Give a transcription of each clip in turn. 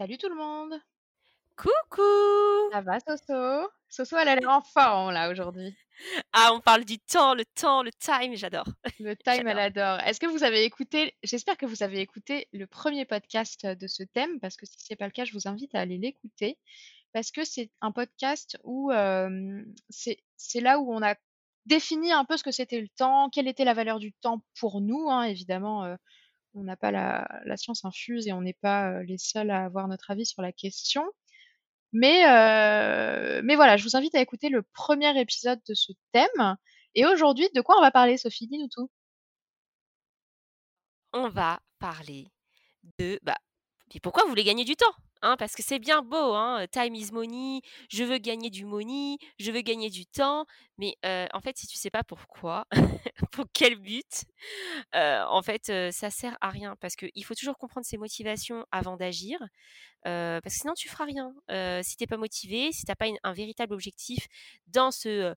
Salut tout le monde Coucou Ça va Soso? Soso elle a l'air en forme là aujourd'hui. Ah on parle du temps, le temps, le time, j'adore. Le time elle adore. Est-ce que vous avez écouté, j'espère que vous avez écouté le premier podcast de ce thème parce que si c'est pas le cas je vous invite à aller l'écouter parce que c'est un podcast où euh, c'est là où on a défini un peu ce que c'était le temps, quelle était la valeur du temps pour nous hein, évidemment. Euh, on n'a pas la, science infuse et on n'est pas les seuls à avoir notre avis sur la question. Mais, mais voilà, je vous invite à écouter le premier épisode de ce thème. Et aujourd'hui, de quoi on va parler, Sophie? Dis-nous tout. On va parler de bah, pourquoi vous voulez gagner du temps? Hein, parce que c'est bien beau, hein, time is money, je veux gagner du money, je veux gagner du temps, mais en fait, si tu sais pas pourquoi, pour quel but, en fait, ça sert à rien, parce qu'il faut toujours comprendre ses motivations avant d'agir, parce que sinon tu feras rien. si t'es pas motivé, si t'as pas un véritable objectif dans ce,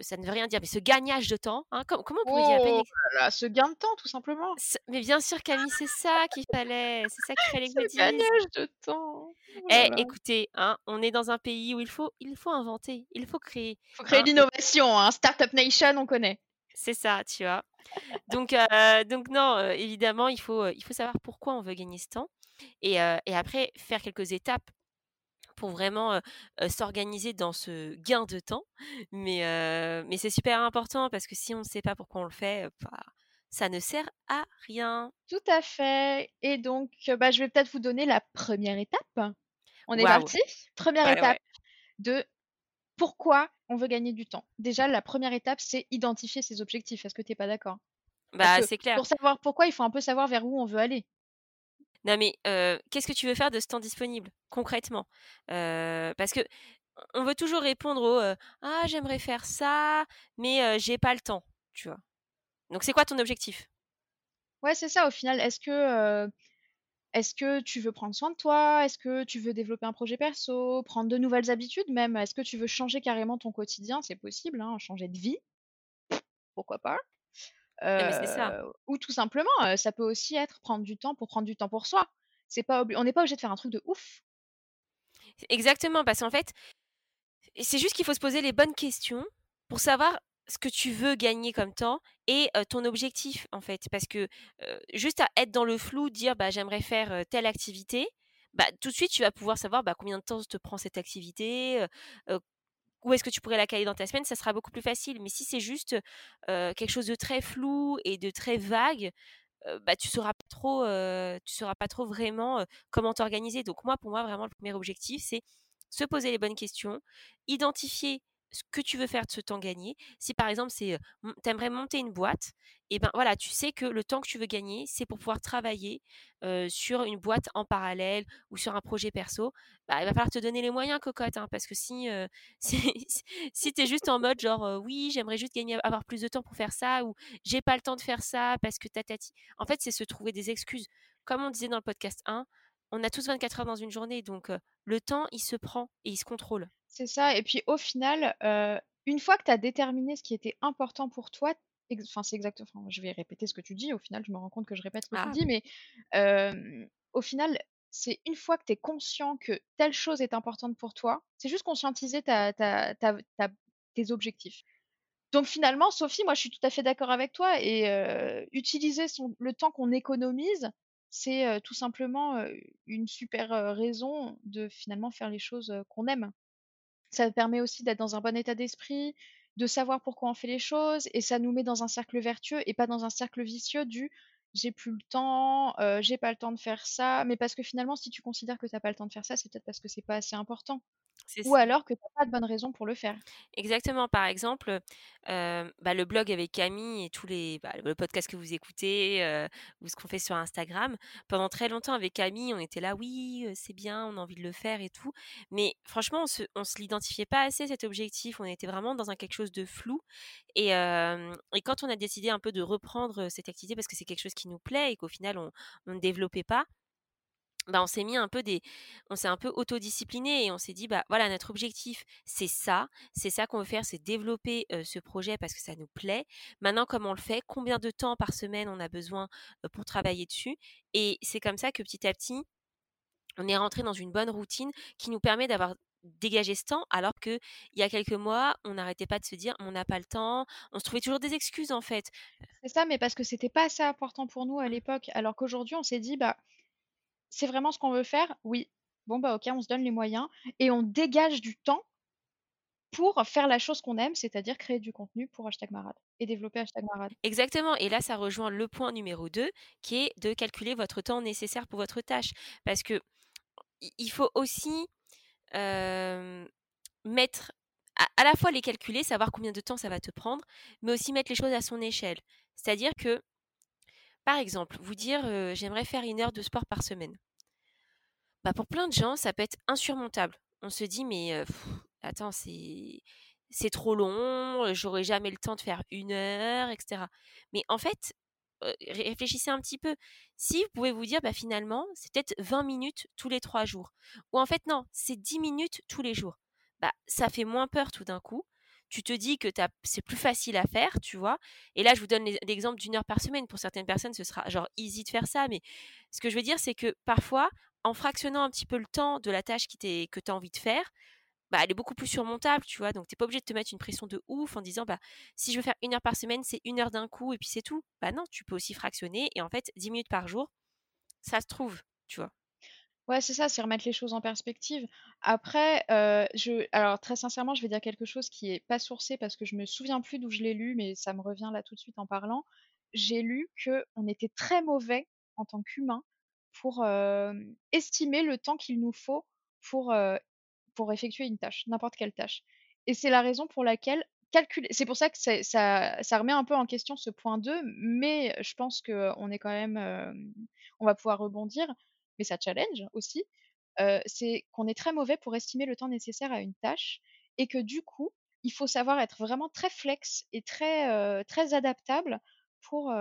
ça ne veut rien dire, mais ce gagnage de temps, hein, comment on pourrait dire oh Ce gain de temps, tout simplement. Mais bien sûr, Camille, c'est ça qu'il fallait, c'est ça qu'il fallait que je gagnage de temps. Oh eh, écoutez, hein, on est dans un pays où il faut, il faut inventer, il faut créer. Il faut créer hein. l'innovation, hein. Startup Nation, on connaît. C'est ça, tu vois. Donc, euh, donc non, euh, évidemment, il faut, il faut savoir pourquoi on veut gagner ce temps et, euh, et après faire quelques étapes pour vraiment s'organiser dans ce gain de temps. Mais, mais c'est super important parce que si on ne sait pas pourquoi on le fait, bah, ça ne sert à rien. Tout à fait. Et donc, bah, je vais peut-être vous donner la première étape. On est parti Première étape de pourquoi on veut gagner du temps. Déjà, la première étape, c'est identifier ses objectifs. Est-ce que tu n'es pas d'accord? Bah, c'est clair. Pour savoir pourquoi, il faut un peu savoir vers où on veut aller. Non, mais qu'est-ce que tu veux faire de ce temps disponible, concrètement? Parce que on veut toujours répondre au Ah, j'aimerais faire ça, mais j'ai pas le temps, tu vois? Donc, c'est quoi ton objectif? Ouais, c'est ça. Au final, est-ce que est-ce que tu veux prendre soin de toi? Est-ce que tu veux développer un projet perso? Prendre de nouvelles habitudes même? Est-ce que tu veux changer carrément ton quotidien? C'est possible, hein, changer de vie. Pourquoi pas ça. Ou tout simplement, ça peut aussi être prendre du temps pour prendre du temps pour soi. C'est pas on n'est pas obligé de faire un truc de ouf. Exactement, parce qu'en fait, c'est juste qu'il faut se poser les bonnes questions pour savoir ce que tu veux gagner comme temps et ton objectif en fait. Parce que juste à être dans le flou dire bah j'aimerais faire telle activité bah tout de suite tu vas pouvoir savoir bah, combien de temps te prend cette activité où est-ce que tu pourrais la caler dans ta semaine ça sera beaucoup plus facile. Mais si c'est juste quelque chose de très flou et de très vague bah tu sauras sauras pas trop vraiment comment t'organiser. Donc moi pour moi vraiment le premier objectif c'est se poser les bonnes questions identifier ce que tu veux faire de ce temps gagné. Si par exemple, c'est aimerais monter une boîte, et ben voilà, tu sais que le temps que tu veux gagner, c'est pour pouvoir travailler sur une boîte en parallèle ou sur un projet perso. Bah, il va falloir te donner les moyens, cocotte, hein, parce que si, si, tu es juste en mode genre oui, j'aimerais juste gagner, avoir plus de temps pour faire ça, ou j'ai pas le temps de faire ça parce que tatati. En fait, c'est se trouver des excuses. Comme on disait dans le podcast 1, on a tous 24 heures dans une journée, donc le temps, il se prend et il se contrôle. C'est ça. Et puis au final, une fois que tu as déterminé ce qui était important pour toi, enfin c'est exactement, je vais répéter ce que tu dis, au final je me rends compte que je répète ce que tu ah. dis, mais au final, c'est une fois que tu es conscient que telle chose est importante pour toi, c'est juste conscientiser ta, tes objectifs. Donc finalement, Sophie, moi je suis tout à fait d'accord avec toi et utiliser son, le temps qu'on économise, c'est tout simplement une super raison de finalement faire les choses qu'on aime. Ça permet aussi d'être dans un bon état d'esprit, de savoir pourquoi on fait les choses, et ça nous met dans un cercle vertueux et pas dans un cercle vicieux du j'ai plus le temps, j'ai pas le temps de faire ça, mais parce que finalement, si tu considères que tu pas le temps de faire ça, c'est peut-être parce que c'est pas assez important. Ou alors que tu pas de bonne raison pour le faire. Exactement. Par exemple, bah, le blog avec Camille et tous les bah, le podcast que vous écoutez, ou ce qu'on fait sur Instagram. Pendant très longtemps avec Camille, on était là: «Oui, c'est bien, on a envie de le faire et tout». Mais franchement, on se se l'identifiait pas assez cet objectif. On était vraiment dans un quelque chose de flou et et quand on a décidé un peu de reprendre, cette activité parce que c'est quelque chose qui nous plaît et qu'au final on ne développait pas bah, on s'est mis un peu des on autodiscipliné et on s'est dit bah voilà notre objectif c'est ça c'est ça qu'on veut faire c'est développer ce projet parce que ça nous plaît. Maintenant comment on le fait? Combien de temps par semaine on a besoin pour travailler dessus? Et c'est comme ça que petit à petit on est rentré dans une bonne routine qui nous permet d'avoir dégagé ce temps alors que il y a quelques mois on n'arrêtait pas de se dire on n'a pas le temps on se trouvait toujours des excuses en fait. C'est ça mais parce que c'était pas assez important pour nous à l'époque alors qu'aujourd'hui on s'est dit bah c'est vraiment ce qu'on veut faire? Oui. Bon, bah ok, on se donne les moyens et on dégage du temps pour faire la chose qu'on aime, c'est-à-dire créer du contenu pour Hashtag Marade et développer Hashtag Marade. Exactement. Et là, ça rejoint le point numéro 2 qui est de calculer votre temps nécessaire pour votre tâche. Parce que il faut aussi mettre à, la fois les calculer, savoir combien de temps ça va te prendre, mais aussi mettre les choses à son échelle. C'est-à-dire que par exemple, vous dire j'aimerais faire une heure de sport par semaine. Bah, pour plein de gens, ça peut être insurmontable. On se dit mais attends, c'est c'est trop long, j'aurai jamais le temps de faire une heure, etc. Mais en fait, réfléchissez un petit peu. Si vous pouvez vous dire, bah, finalement, c'est peut-être 20 minutes tous les trois jours. Ou en fait, non, c'est 10 minutes tous les jours. Bah, ça fait moins peur tout d'un coup tu te dis que c'est plus facile à faire, tu vois. Et là, je vous donne l'exemple d'une heure par semaine. Pour certaines personnes, ce sera genre easy de faire ça. Mais ce que je veux dire, c'est que parfois, en fractionnant un petit peu le temps de la tâche que tu as envie de faire, bah, elle est beaucoup plus surmontable, tu vois. Donc, tu n'es pas obligé de te mettre une pression de ouf en disant, bah, si je veux faire une heure par semaine, c'est une heure d'un coup et puis c'est tout. Bah non, tu peux aussi fractionner. Et en fait, 10 minutes par jour, ça se trouve, tu vois. Ouais, c'est ça, c'est remettre les choses en perspective. Après, euh, je, alors très sincèrement, je vais dire quelque chose qui est pas sourcé parce que je me souviens plus d'où je l'ai lu, mais ça me revient là tout de suite en parlant. J'ai lu que on était très mauvais en tant qu'humain pour estimer le temps qu'il nous faut pour pour effectuer une tâche, n'importe quelle tâche. Et c'est la raison pour laquelle calculer. C'est pour ça que ça, ça remet un peu en question ce point 2, mais je pense que on est quand même, on va pouvoir rebondir mais ça challenge aussi, c'est qu'on est très mauvais pour estimer le temps nécessaire à une tâche et que du coup, il faut savoir être vraiment très flex et très, très adaptable pour,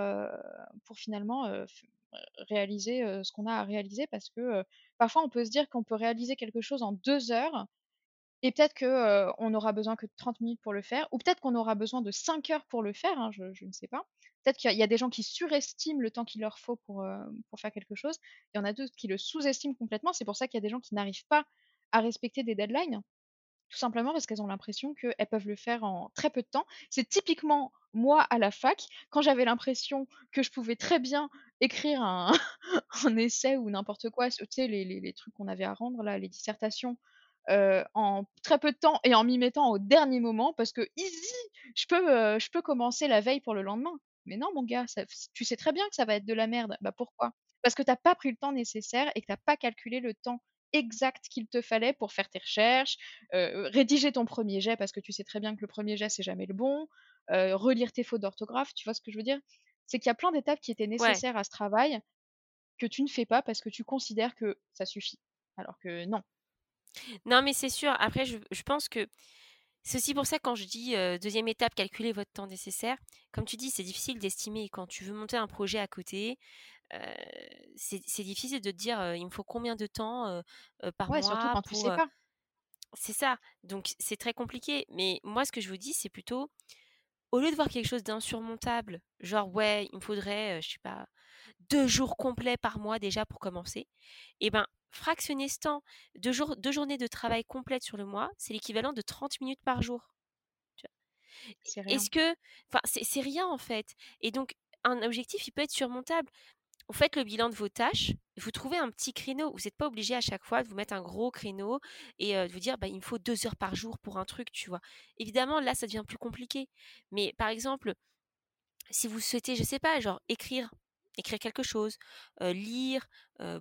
pour finalement réaliser ce qu'on a à réaliser parce que parfois on peut se dire qu'on peut réaliser quelque chose en deux heures et peut-être qu'on aura besoin que de 30 minutes pour le faire, ou peut-être qu'on aura besoin de 5 heures pour le faire, hein, je, ne sais pas. Peut-être qu'il y, a des gens qui surestiment le temps qu'il leur faut pour, faire quelque chose. Il y en a d'autres qui le sous-estiment complètement. C'est pour ça qu'il y a des gens qui n'arrivent pas à respecter des deadlines. Tout simplement parce qu'elles ont l'impression qu'elles peuvent le faire en très peu de temps. C'est typiquement moi à la fac, quand j'avais l'impression que je pouvais très bien écrire un, essai ou n'importe quoi, tu sais, les, les, les trucs qu'on avait à rendre, là, les dissertations, euh, en très peu de temps et en m'y mettant au dernier moment parce que easy, je peux, euh, je peux commencer la veille pour le lendemain. Mais non, mon gars, tu sais très bien que ça va être de la merde. Bah pourquoi? Parce que t'as pas pris le temps nécessaire et que t'as pas calculé le temps exact qu'il te fallait pour faire tes recherches, euh, rédiger ton premier jet parce que tu sais très bien que le premier jet c'est jamais le bon, relire tes fautes d'orthographe, tu vois ce que je veux dire? C'est qu'il y a plein d'étapes qui étaient nécessaires à ce travail que tu ne fais pas parce que tu considères que ça suffit. Alors que non, non, mais c'est sûr. Après, je, pense que c'est aussi pour ça quand je dis deuxième étape, calculer votre temps nécessaire. Comme tu dis, c'est difficile d'estimer. Quand tu veux monter un projet à côté, c'est difficile de te dire il me faut combien de temps par ouais, Surtout quand tu sais pas. C'est ça. Donc c'est très compliqué. Mais moi, ce que je vous dis, c'est plutôt au lieu de voir quelque chose d'insurmontable, genre ouais, il me faudrait, je sais pas, deux jours complets par mois déjà pour commencer, et eh ben fractionner ce temps, deux, jours, deux journées de travail complètes sur le mois, c'est l'équivalent de 30 minutes par jour. Est-ce que, enfin, c'est rien en fait. Et donc, un objectif, il peut être surmontable. Vous faites le bilan de vos tâches, vous trouvez un petit créneau. Vous n'êtes pas obligé à chaque fois de vous mettre un gros créneau et de vous dire, bah, il me faut deux heures par jour pour un truc, tu vois. Évidemment, là, ça devient plus compliqué. Mais par exemple, si vous souhaitez, je sais pas, genre écrire écrire quelque chose, lire,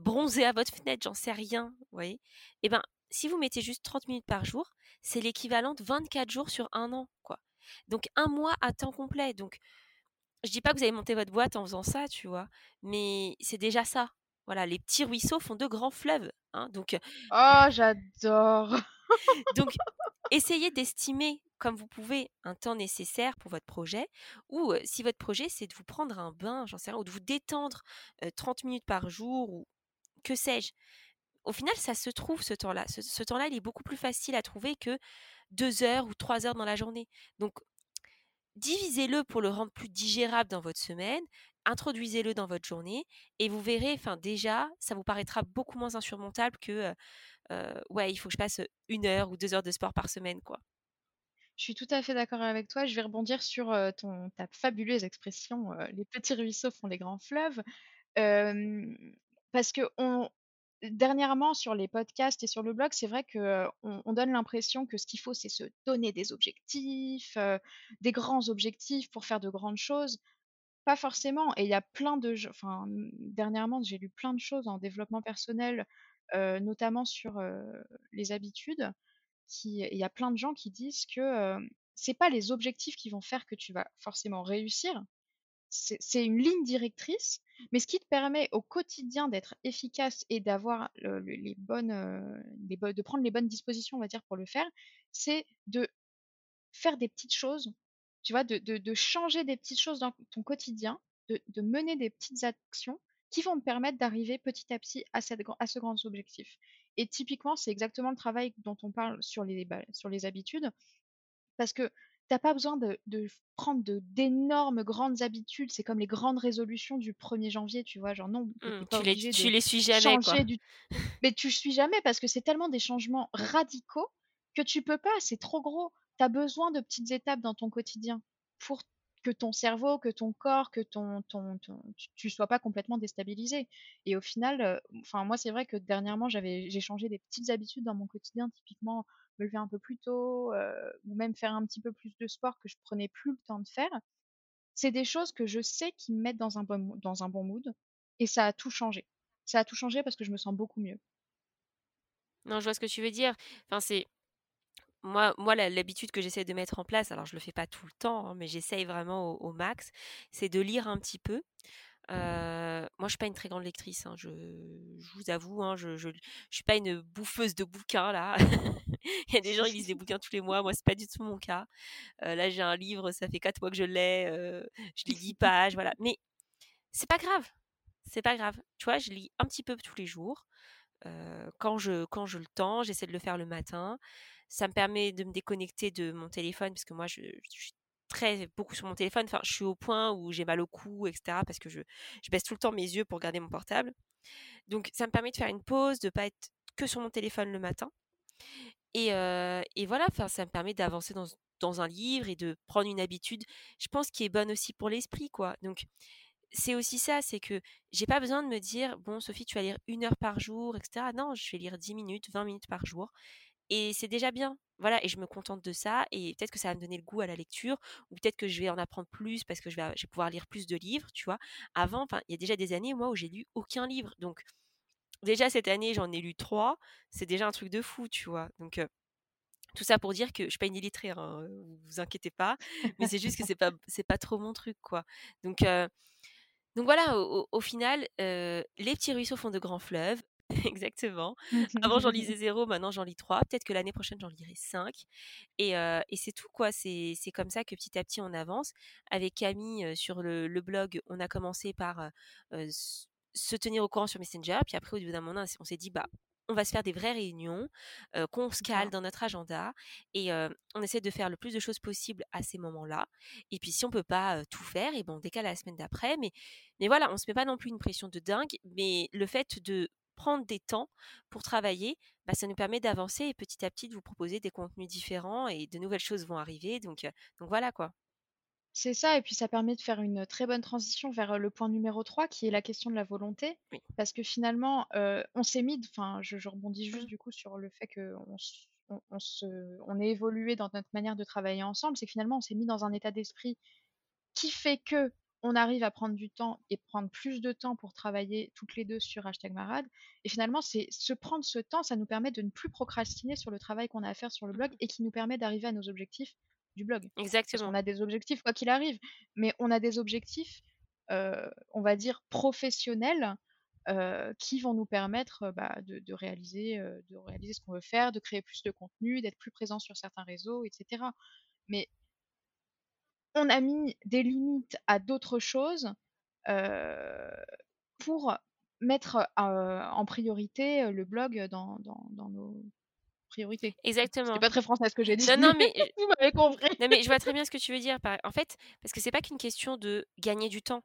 bronzer à votre fenêtre, j'en sais rien, vous voyez Eh ben, si vous mettez juste 30 minutes par jour, c'est l'équivalent de 24 jours sur un an, quoi. Donc un mois à temps complet. Donc je dis pas que vous allez monter votre boîte en faisant ça, tu vois, mais c'est déjà ça. Voilà, les petits ruisseaux font de grands fleuves. Hein, donc, oh, j'adore. donc, essayez d'estimer comme vous pouvez un temps nécessaire pour votre projet, ou si votre projet c'est de vous prendre un bain, j'en sais rien, ou de vous détendre 30 minutes par jour, ou que sais-je. Au final, ça se trouve ce temps-là. Ce, temps-là, il est beaucoup plus facile à trouver que deux heures ou trois heures dans la journée. Donc, divisez-le pour le rendre plus digérable dans votre semaine, introduisez-le dans votre journée, et vous verrez, enfin déjà, ça vous paraîtra beaucoup moins insurmontable que, ouais, il faut que je passe une heure ou deux heures de sport par semaine, quoi. Je suis tout à fait d'accord avec toi. Je vais rebondir sur ton, ta fabuleuse expression les petits ruisseaux font les grands fleuves. parce que on, dernièrement, sur les podcasts et sur le blog, c'est vrai qu'on on donne l'impression que ce qu'il faut, c'est se donner des objectifs, des grands objectifs pour faire de grandes choses. Pas forcément. Et il y a plein de. Enfin, dernièrement, j'ai lu plein de choses en développement personnel, notamment sur les habitudes il y a plein de gens qui disent que c'est pas les objectifs qui vont faire que tu vas forcément réussir. C'est une ligne directrice, mais ce qui te permet au quotidien d'être efficace et d'avoir les bonnes, de prendre les bonnes dispositions, on va dire, pour le faire, c'est de faire des petites choses, tu vois, de, changer des petites choses dans ton quotidien, de, mener des petites actions qui vont te permettre d'arriver petit à petit à ce grand objectif. Et typiquement, c'est exactement le travail dont on parle sur les, bah, sur les habitudes, parce que tu n'as pas besoin de, de prendre d'énormes grandes habitudes. C'est comme les grandes résolutions du 1er janvier, tu vois. Genre, non, mmh, tu, les, tu les suis jamais. Quoi. Du... Mais tu suis jamais parce que c'est tellement des changements radicaux que tu peux pas. C'est trop gros. Tu as besoin de petites étapes dans ton quotidien pour que ton cerveau, que ton corps, que ton, ton, tu, sois pas complètement déstabilisé. Et au final, euh, enfin moi c'est vrai que dernièrement j'ai changé des petites habitudes dans mon quotidien, typiquement me lever un peu plus tôt euh, ou même faire un petit peu plus de sport que je prenais plus le temps de faire. C'est des choses que je sais qui me mettent dans un bon dans un bon mood et ça a tout changé. Ça a tout changé parce que je me sens beaucoup mieux. Non, je vois ce que tu veux dire. Enfin, c'est moi, moi l'habitude que j'essaie de mettre en place, alors je le fais pas tout le temps, hein, mais j'essaye vraiment au, max, c'est de lire un petit peu. moi, je suis pas une très grande lectrice, hein, je, vous avoue, hein, je, je, suis pas une bouffeuse de bouquins là. Il y a des gens qui lisent des bouquins tous les mois, moi c'est pas du tout mon cas. là, j'ai un livre, ça fait quatre mois que je l'ai, je lis 10 pages, voilà. Mais c'est pas grave, c'est pas grave. Tu vois, je lis un petit peu tous les jours. quand je quand je le temps, j'essaie de le faire le matin. Ça me permet de me déconnecter de mon téléphone parce que moi, je, suis très beaucoup sur mon téléphone. Enfin, je suis au point où j'ai mal au cou, etc. Parce que je, baisse tout le temps mes yeux pour garder mon portable. Donc, ça me permet de faire une pause, de pas être que sur mon téléphone le matin. Et, et voilà, enfin, ça me permet d'avancer dans, dans un livre et de prendre une habitude, je pense, qui est bonne aussi pour l'esprit, quoi. Donc, c'est aussi ça, c'est que j'ai pas besoin de me dire, bon, Sophie, tu vas lire une heure par jour, etc. Non, je vais lire 10 minutes, 20 minutes par jour. Et c'est déjà bien. Voilà, et je me contente de ça. Et peut-être que ça va me donner le goût à la lecture, ou peut-être que je vais en apprendre plus parce que je vais, pouvoir lire plus de livres, tu vois. Avant, il y a déjà des années, moi, où j'ai lu aucun livre. Donc, déjà cette année, j'en ai lu trois. C'est déjà un truc de fou, tu vois. Donc, tout ça pour dire que je suis pas une illettrée, hein, vous inquiétez pas. Mais c'est juste que c'est pas, c'est pas trop mon truc, quoi. Donc, donc voilà, au, final, les petits ruisseaux font de grands fleuves. Exactement. Avant, j'en lisais zéro, maintenant j'en lis trois. Peut-être que l'année prochaine, j'en lirai cinq. Et, et c'est tout, quoi. C'est comme ça que petit à petit, on avance. Avec Camille, sur le, le blog, on a commencé par se tenir au courant sur Messenger. Puis après, au bout d'un moment, on s'est dit, bah, on va se faire des vraies réunions, qu'on se cale dans notre agenda et on essaie de faire le plus de choses possible à ces moments-là. Et puis si on peut pas tout faire, et bon, on décale la semaine d'après. Mais, mais voilà, on se met pas non plus une pression de dingue. Mais le fait de prendre des temps pour travailler, bah, ça nous permet d'avancer et petit à petit de vous proposer des contenus différents et de nouvelles choses vont arriver. Donc, donc voilà quoi. C'est ça, et puis ça permet de faire une très bonne transition vers le point numéro 3, qui est la question de la volonté. Parce que finalement, on s'est mis, enfin, je, rebondis juste mmh. du coup sur le fait qu'on on, se, on est évolué dans notre manière de travailler ensemble, c'est que finalement, on s'est mis dans un état d'esprit qui fait que on arrive à prendre du temps et prendre plus de temps pour travailler toutes les deux sur hashtag marade. Et finalement, c'est se prendre ce temps, ça nous permet de ne plus procrastiner sur le travail qu'on a à faire sur le blog mmh et qui nous permet d'arriver à nos objectifs du blog. Exactement. on a des objectifs quoi qu'il arrive, mais on a des objectifs, euh, on va dire professionnels, euh, qui vont nous permettre bah, de, réaliser, de réaliser ce qu'on veut faire, de créer plus de contenu, d'être plus présent sur certains réseaux, etc. Mais on a mis des limites à d'autres choses pour mettre en priorité le blog dans, nos priorités. Exactement. C'est pas très français ce que j'ai dit. Non, non, mais vous m'avez compris. Non, mais je vois très bien ce que tu veux dire. En fait, parce que c'est pas qu'une question de gagner du temps.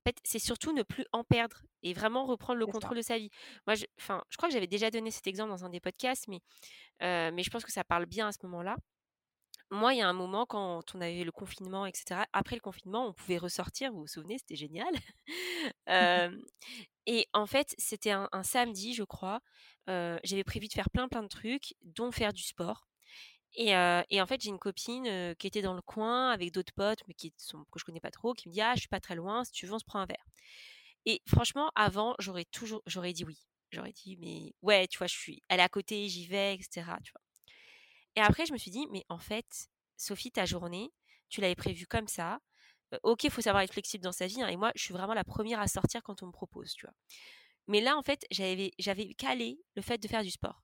En fait, c'est surtout ne plus en perdre et vraiment reprendre le contrôle de sa vie. Moi, je, enfin, je crois que j'avais déjà donné cet exemple dans un des podcasts, mais, mais je pense que ça parle bien à ce moment-là moi, il y a un moment, quand on avait le confinement, etc., après le confinement, on pouvait ressortir, vous vous souvenez, c'était génial. et en fait, c'était un, samedi, je crois. J'avais prévu de faire plein, plein de trucs, dont faire du sport. Et, en fait, j'ai une copine qui était dans le coin avec d'autres potes, mais qui sont, que je connais pas trop, qui me dit Ah, je suis pas très loin, si tu veux, on se prend un verre. Et franchement, avant, j'aurais toujours, j'aurais dit oui. J'aurais dit, mais ouais, tu vois, je suis, elle est à côté, j'y vais, etc. Tu vois. Et après, je me suis dit, mais en fait, Sophie, ta journée, tu l'avais prévue comme ça. ok, il faut savoir être flexible dans sa vie. Hein, et moi, je suis vraiment la première à sortir quand on me propose, tu vois. Mais là, en fait, j'avais, calé le fait de faire du sport.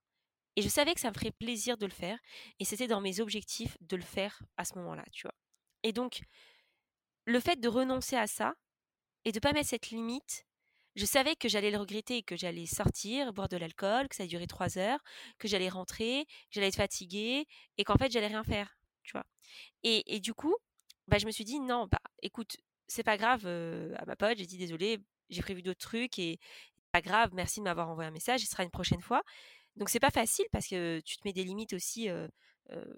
Et je savais que ça me ferait plaisir de le faire. Et c'était dans mes objectifs de le faire à ce moment-là, tu vois. Et donc, le fait de renoncer à ça et de pas mettre cette limite, je savais que j'allais le regretter, que j'allais sortir, boire de l'alcool, que ça durer trois heures, que j'allais rentrer, que j'allais être fatiguée et qu'en fait j'allais rien faire, tu vois. Et, du coup, bah, je me suis dit non, bah écoute, c'est pas grave à ma pote, j'ai dit désolé, j'ai prévu d'autres trucs et pas grave, merci de m'avoir envoyé un message, ce sera une prochaine fois. Donc c'est pas facile parce que tu te mets des limites aussi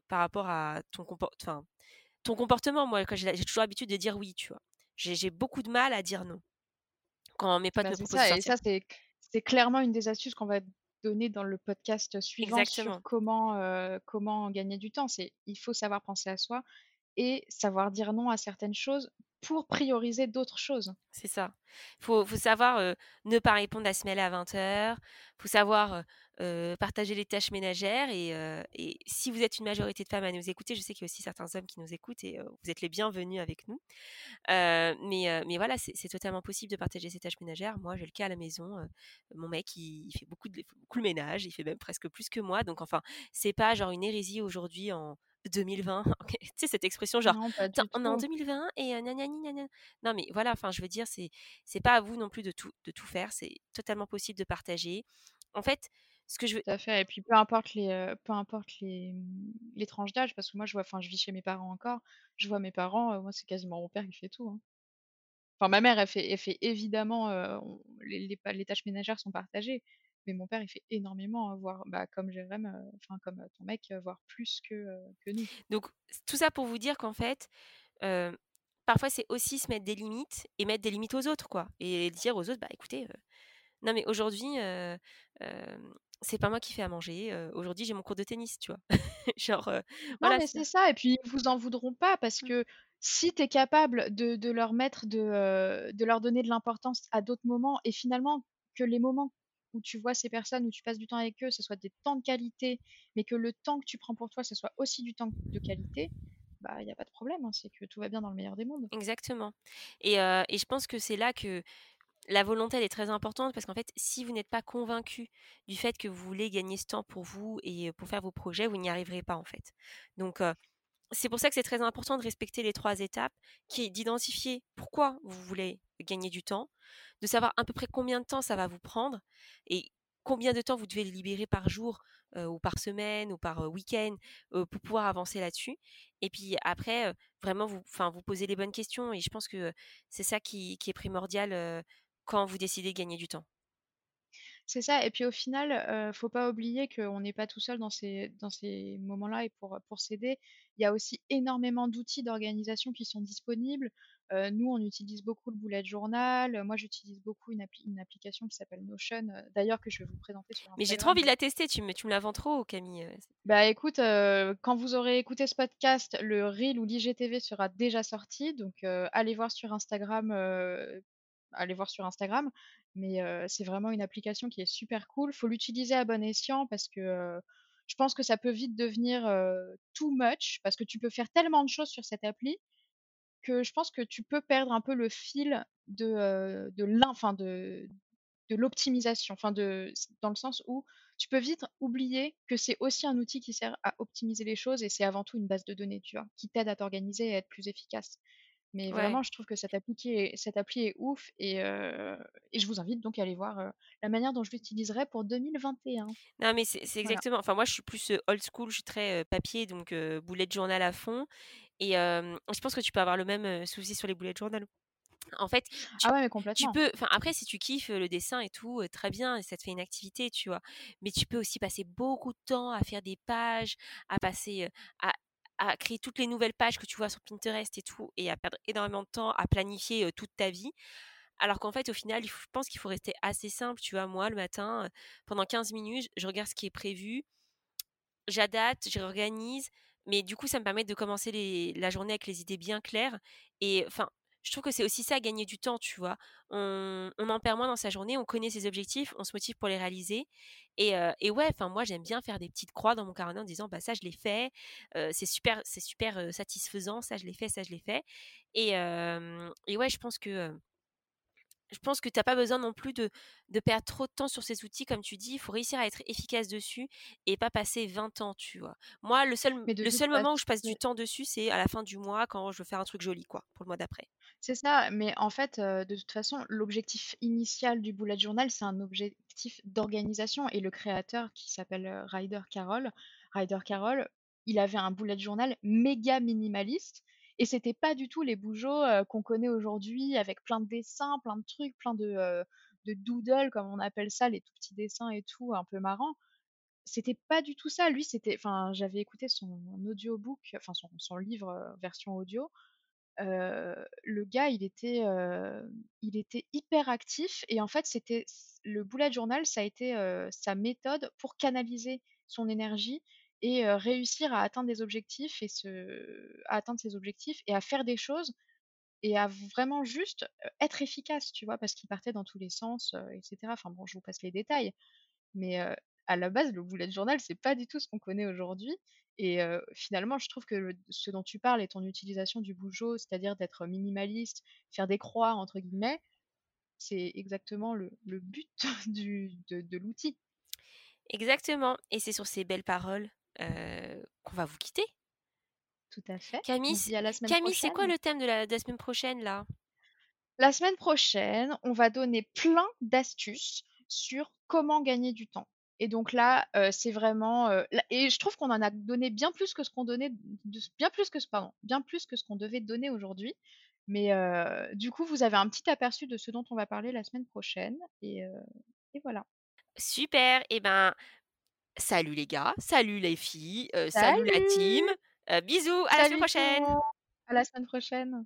par rapport à ton comportement. ton comportement, moi, j'ai toujours l'habitude de dire oui, tu vois. J'ai beaucoup de mal à dire non quand mes potes bah, me proposent ça, Et ça, c'est clairement une des astuces qu'on va donner dans le podcast suivant sur comment, comment gagner du temps. C'est il faut savoir penser à soi et savoir dire non à certaines choses pour prioriser d'autres choses. C'est ça. Il faut, faut, savoir ne pas répondre à ce mail à 20h. Il faut savoir partager les tâches ménagères. Et, et, si vous êtes une majorité de femmes à nous écouter, je sais qu'il y a aussi certains hommes qui nous écoutent et vous êtes les bienvenus avec nous. mais, mais voilà, c'est totalement possible de partager ces tâches ménagères. Moi, j'ai le cas à la maison. mon mec, il, fait beaucoup, de, beaucoup le ménage. Il fait même presque plus que moi. Donc, enfin, c'est pas genre une hérésie aujourd'hui en 2020. tu sais, cette expression genre, on est en 2020 et euh, Non, mais voilà, enfin, je veux dire, c'est, c'est pas à vous non plus de tout, de tout faire. C'est totalement possible de partager. En fait, ce que je veux. Tout à fait. Et puis, peu importe les, euh, peu importe les, les tranches d'âge, parce que moi, je vois, enfin, je vis chez mes parents encore. Je vois mes parents, euh, moi, c'est quasiment mon père qui fait tout. Hein. Enfin, ma mère, elle fait, elle fait évidemment, les, les, les, tâches ménagères sont partagées mais mon père il fait énormément, hein, voire bah, comme Jérém, euh, enfin comme ton mec, euh, voire plus que, euh, que nous. Donc tout ça pour vous dire qu'en fait, parfois c'est aussi se mettre des limites et mettre des limites aux autres, quoi, et dire aux autres, bah écoutez, non mais aujourd'hui, c'est pas moi qui fais à manger. aujourd'hui j'ai mon cours de tennis, tu vois. Genre, non mais c'est ça, et puis ils vous en voudront pas parce mmh. que si tu es capable de, de, leur mettre de, de leur donner de l'importance à d'autres moments et finalement que les moments où tu vois ces personnes, où tu passes du temps avec eux, ce soit des temps de qualité, mais que le temps que tu prends pour toi, ce soit aussi du temps de qualité, bah il n'y a pas de problème, hein, c'est que tout va bien dans le meilleur des mondes. Exactement. Et, et je pense que c'est là que la volonté elle est très importante parce qu'en fait, si vous n'êtes pas convaincu du fait que vous voulez gagner ce temps pour vous et pour faire vos projets, vous n'y arriverez pas en fait. Donc c'est pour ça que c'est très important de respecter les trois étapes, qui est d'identifier pourquoi vous voulez gagner du temps, de savoir à peu près combien de temps ça va vous prendre et combien de temps vous devez libérer par jour ou par semaine ou par week-end pour pouvoir avancer là-dessus. Et puis après, vraiment, vous, vous posez les bonnes questions et je pense que c'est ça qui, est primordial quand vous décidez de gagner du temps? C'est ça et puis au final, faut pas oublier qu'on n'est pas tout seul dans ces dans ces moments-là et pour, pour s'aider. Il y a aussi énormément d'outils d'organisation qui sont disponibles. Nous, on utilise beaucoup le bullet journal. Moi, j'utilise beaucoup une appli une application qui s'appelle Notion, d'ailleurs que je vais vous présenter sur Mais j'ai trop envie de la tester, tu me tu me la vends trop Camille, Bah, écoute, quand vous aurez écouté ce podcast, le reel ou l'IGTV sera déjà sorti donc allez voir sur Instagram, allez voir sur Instagram. Mais c'est vraiment une application qui est super cool. Faut l'utiliser à bon escient parce que je pense que ça peut vite devenir too much parce que tu peux faire tellement de choses sur cette appli que je pense que tu peux perdre un peu le fil de de de de l'optimisation. Dans le sens où tu peux vite oublier que c'est aussi un outil qui sert à optimiser les choses et c'est avant tout une base de données, tu vois, qui t'aide à t'organiser et à être plus efficace. Mais vraiment, je trouve que cette appli est, cette appli est ouf et, et je vous invite donc à aller voir la manière dont je l'utiliserai pour 2021. Non, mais c'est exactement. Enfin, moi, je suis plus old school, je suis très papier, donc boulet de journal à fond. Et je pense que tu peux avoir le même souci sur les boulets de journal. En fait, tu, ah ouais, mais complètement. tu peux. Enfin, après, si tu kiffes le dessin et tout, très bien, ça te fait une activité, tu vois. Mais tu peux aussi passer beaucoup de temps à faire des pages, à passer, à à créer toutes les nouvelles pages que tu vois sur Pinterest et tout, et à perdre énormément de temps à planifier toute ta vie. Alors qu'en fait, au final, je pense qu'il faut rester assez simple. Tu vois, moi, le matin, pendant 15 minutes, je regarde ce qui est prévu, j'adapte, je réorganise, mais du coup, ça me permet de commencer la journée avec les idées bien claires. Et enfin, je trouve que c'est aussi ça, gagner du temps, tu vois? On, en perd moins dans sa journée, on connaît ses objectifs, on se motive pour les réaliser. Et, et ouais, enfin moi j'aime bien faire des petites croix dans mon carnet en disant bah ça je l'ai fait, c'est super, c'est super satisfaisant, ça je l'ai fait, ça je l'ai fait. Et, et ouais, je pense que je pense que tu n'as pas besoin non plus de, de, perdre trop de temps sur ces outils, comme tu dis. Il faut réussir à être efficace dessus et pas passer 20 ans, tu vois. Moi, le seul, le seul moment où je passe du temps dessus, c'est à la fin du mois quand je veux faire un truc joli, quoi, pour le mois d'après. C'est ça, mais en fait, de toute façon, l'objectif initial du bullet journal, c'est un objectif d'organisation. Et le créateur, qui s'appelle Ryder Carroll, Ryder Carroll, il avait un bullet journal méga minimaliste et c'était pas du tout les bougeots qu'on connaît aujourd'hui avec plein de dessins, plein de trucs, plein de, doodles, comme on appelle ça, les tout petits dessins et tout, un peu marrants. C'était pas du tout ça. Lui, c'était. Enfin, j'avais écouté son audiobook, enfin son, son livre version audio. le gars, il était, il était hyper actif et en fait, c'était le bullet journal, ça a été sa méthode pour canaliser son énergie et réussir à atteindre des objectifs et à faire des choses et à vraiment juste être efficace, tu vois? Parce qu'il partait dans tous les sens, etc. Enfin bon, je vous passe les détails, mais à la base, le bullet journal, c'est pas du tout ce qu'on connaît aujourd'hui et finalement, je trouve que ce dont tu parles et ton utilisation du bougeot, c'est-à-dire d'être minimaliste, faire des «croix» entre guillemets, c'est exactement le but de l'outil. Exactement et c'est sur ces belles paroles qu'on va vous quitter. Tout à fait. Camille, Camille c'est quoi le thème de la, semaine prochaine là? La semaine prochaine, on va donner plein d'astuces sur comment gagner du temps. Et donc là, c'est vraiment et je trouve qu'on en a donné bien plus que ce qu'on donnait, bien plus que ce pardon, bien plus que ce qu'on devait donner aujourd'hui. Mais du coup, vous avez un petit aperçu de ce dont on va parler la semaine prochaine et, et voilà. Super. Et eh ben, Salut les gars, salut les filles, salut. la team. bisous, à la semaine prochaine. À la semaine prochaine.